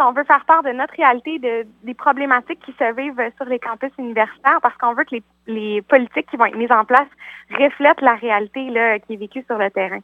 On veut faire part de notre réalité, de, des problématiques qui se vivent sur les campus universitaires parce qu'on veut que les, les politiques qui vont être mises en place reflètent la réalité là, qui est vécue sur le terrain.